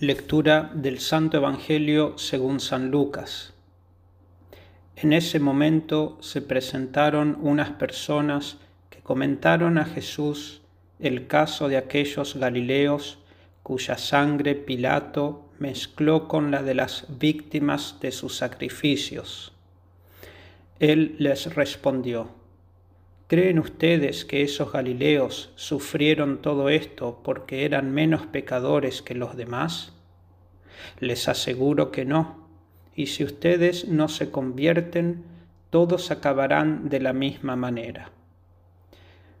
Lectura del Santo Evangelio según San Lucas. En ese momento se presentaron unas personas que comentaron a Jesús el caso de aquellos Galileos cuya sangre Pilato mezcló con la de las víctimas de sus sacrificios. Él les respondió, ¿Creen ustedes que esos Galileos sufrieron todo esto porque eran menos pecadores que los demás? Les aseguro que no, y si ustedes no se convierten, todos acabarán de la misma manera.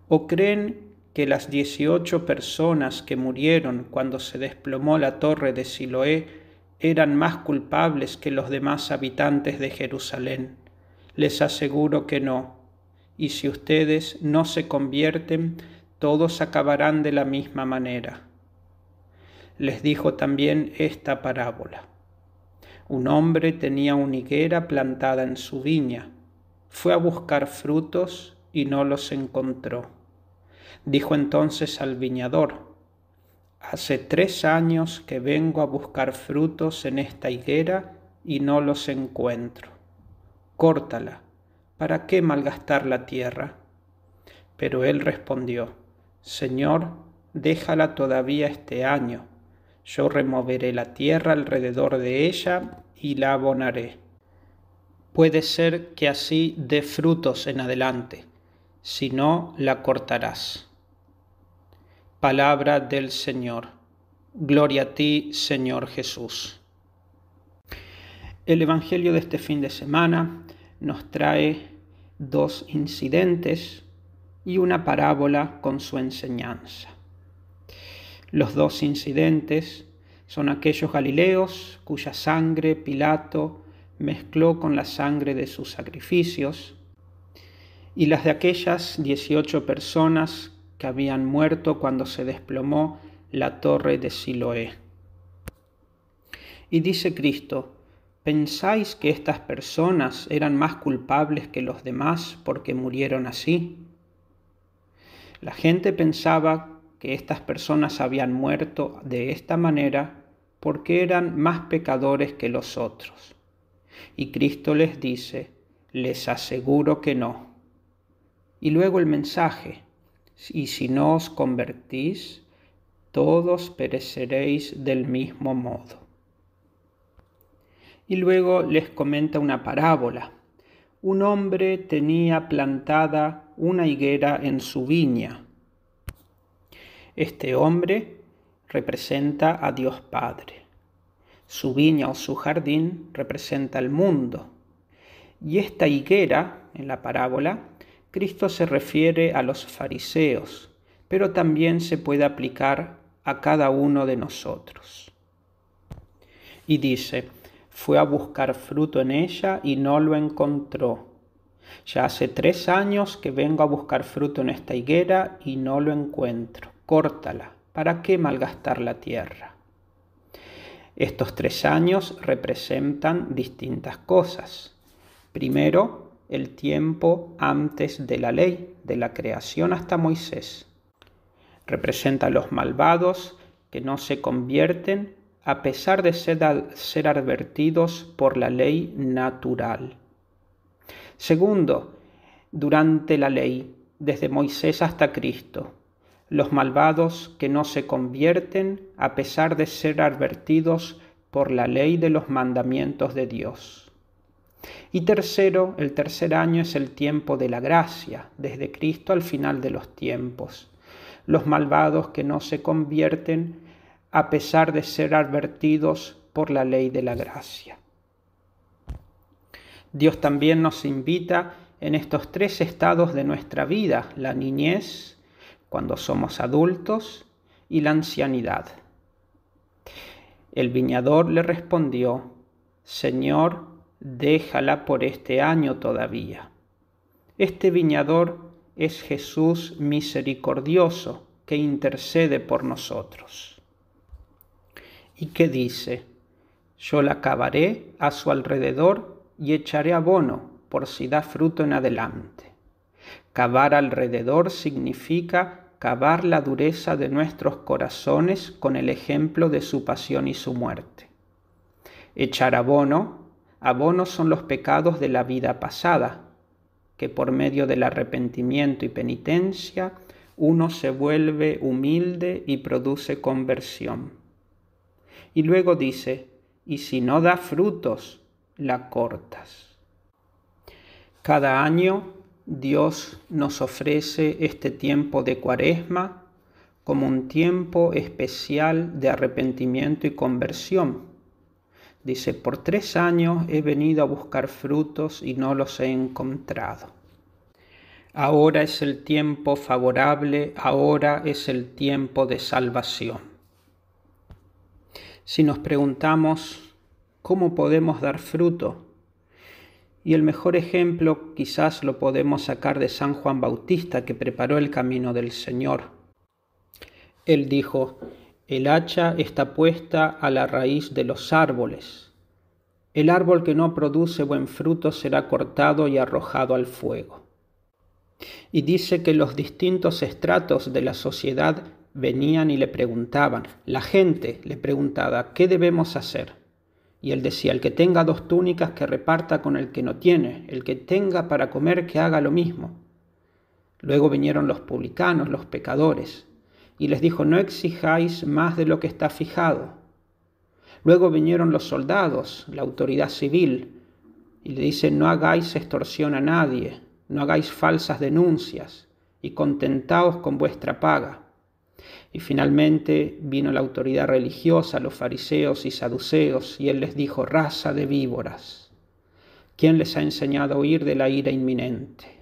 ¿O creen que las dieciocho personas que murieron cuando se desplomó la torre de Siloé eran más culpables que los demás habitantes de Jerusalén? Les aseguro que no y si ustedes no se convierten, todos acabarán de la misma manera. Les dijo también esta parábola. Un hombre tenía una higuera plantada en su viña. Fue a buscar frutos y no los encontró. Dijo entonces al viñador, Hace tres años que vengo a buscar frutos en esta higuera y no los encuentro. Córtala ¿para qué malgastar la tierra? Pero él respondió, Señor, déjala todavía este año. Yo removeré la tierra alrededor de ella y la abonaré. Puede ser que así dé frutos en adelante, si no la cortarás. Palabra del Señor. Gloria a ti, Señor Jesús. El Evangelio de este fin de semana nos trae dos incidentes y una parábola con su enseñanza. Los dos incidentes son aquellos Galileos cuya sangre Pilato mezcló con la sangre de sus sacrificios, y las de aquellas dieciocho personas que habían muerto cuando se desplomó la torre de Siloé. Y dice Cristo, ¿Pensáis que estas personas eran más culpables que los demás porque murieron así? La gente pensaba que estas personas habían muerto de esta manera porque eran más pecadores que los otros. Y Cristo les dice, les aseguro que no. Y luego el mensaje, y si no os convertís, todos pereceréis del mismo modo y luego les comenta una parábola. Un hombre tenía plantada una higuera en su viña. Este hombre representa a Dios Padre. Su viña o su jardín representa el mundo. Y esta higuera, en la parábola, Cristo se refiere a los fariseos, pero también se puede aplicar a cada uno de nosotros. Y dice, fue a buscar fruto en ella y no lo encontró. Ya hace tres años que vengo a buscar fruto en esta higuera y no lo encuentro. Córtala. ¿Para qué malgastar la tierra? Estos tres años representan distintas cosas. Primero, el tiempo antes de la ley, de la creación hasta Moisés. Representa a los malvados que no se convierten a pesar de ser, advertidos por la ley natural. Segundo, durante la ley, desde Moisés hasta Cristo, los malvados que no se convierten a pesar de ser advertidos por la ley de los mandamientos de Dios. Y tercero, el tercer año es el tiempo de la gracia, desde Cristo al final de los tiempos. Los malvados que no se convierten a pesar de ser advertidos por la ley de la gracia. Dios también nos invita en estos tres estados de nuestra vida, la niñez, cuando somos adultos, y la ancianidad. El viñador le respondió, Señor, déjala por este año todavía. Este viñador es Jesús misericordioso que intercede por nosotros y que dice, yo la cavaré a su alrededor y echaré abono por si da fruto en adelante. Cavar alrededor significa cavar la dureza de nuestros corazones con el ejemplo de su pasión y su muerte. Echar abono, abono son los pecados de la vida pasada, que por medio del arrepentimiento y penitencia uno se vuelve humilde y produce conversión. Y luego dice, y si no da frutos, la cortas. Cada año Dios nos ofrece este tiempo de cuaresma como un tiempo especial de arrepentimiento y conversión. Dice, por tres años he venido a buscar frutos y no los he encontrado. Ahora es el tiempo favorable, ahora es el tiempo de salvación. Si nos preguntamos, ¿cómo podemos dar fruto? Y el mejor ejemplo quizás lo podemos sacar de San Juan Bautista, que preparó el camino del Señor. Él dijo, el hacha está puesta a la raíz de los árboles. El árbol que no produce buen fruto será cortado y arrojado al fuego. Y dice que los distintos estratos de la sociedad venían y le preguntaban, la gente le preguntaba, ¿qué debemos hacer? Y él decía, el que tenga dos túnicas que reparta con el que no tiene, el que tenga para comer que haga lo mismo. Luego vinieron los publicanos, los pecadores, y les dijo, no exijáis más de lo que está fijado. Luego vinieron los soldados, la autoridad civil, y le dicen, no hagáis extorsión a nadie, no hagáis falsas denuncias, y contentaos con vuestra paga. Y finalmente vino la autoridad religiosa, los fariseos y saduceos, y él les dijo, raza de víboras, ¿quién les ha enseñado a huir de la ira inminente?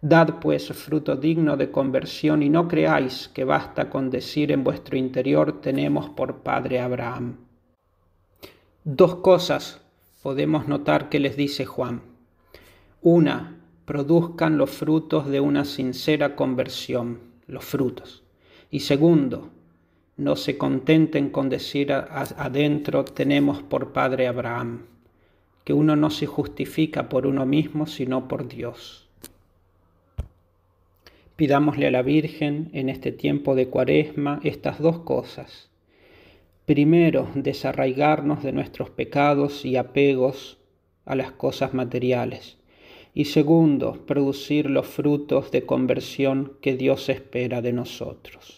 Dad pues fruto digno de conversión y no creáis que basta con decir en vuestro interior tenemos por padre Abraham. Dos cosas podemos notar que les dice Juan. Una, produzcan los frutos de una sincera conversión, los frutos. Y segundo, no se contenten con decir adentro tenemos por Padre Abraham, que uno no se justifica por uno mismo, sino por Dios. Pidámosle a la Virgen en este tiempo de cuaresma estas dos cosas. Primero, desarraigarnos de nuestros pecados y apegos a las cosas materiales. Y segundo, producir los frutos de conversión que Dios espera de nosotros.